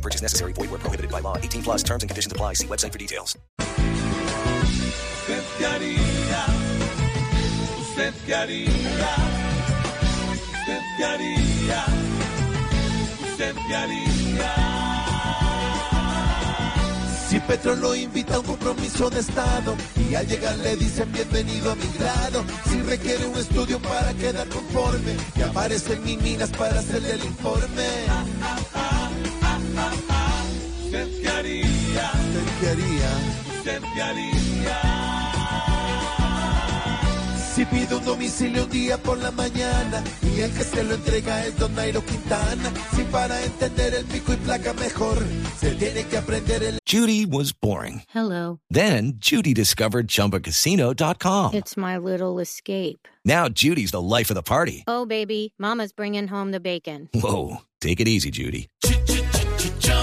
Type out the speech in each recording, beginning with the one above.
Purchase necessary. Void where prohibited by law. 18 plus terms and conditions apply. See website for details. Usted usted usted usted. Si Petro lo invita a un compromiso de Estado y al llegar le dicen bienvenido a mi grado, si requiere un estudio para quedar conforme y aparecen mis minas para hacerle el informe. Si pido un domicilio un día por la mañana y el que se lo entrega es Don Nairo Quintana, si para entender el pico y placa mejor se tiene que aprender el Judy was boring. Hello. Then Judy discovered ChumbaCasino.com. It's my little escape. Now Judy's the life of the party. Oh, baby, Mama's bringing home the bacon. Whoa, take it easy, Judy.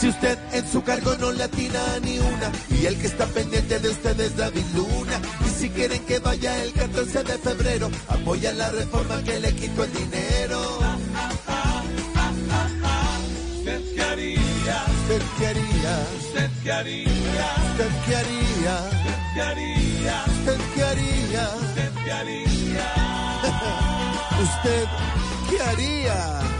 Si usted en su cargo no le atina ni una, y el que está pendiente de usted es David Luna. Y si quieren que vaya el 14 de febrero, apoya la reforma que le quitó el dinero. Usted qué haría, usted qué haría, usted qué haría, usted qué haría, usted qué haría, usted qué haría, usted qué haría, usted qué haría.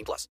18 plus.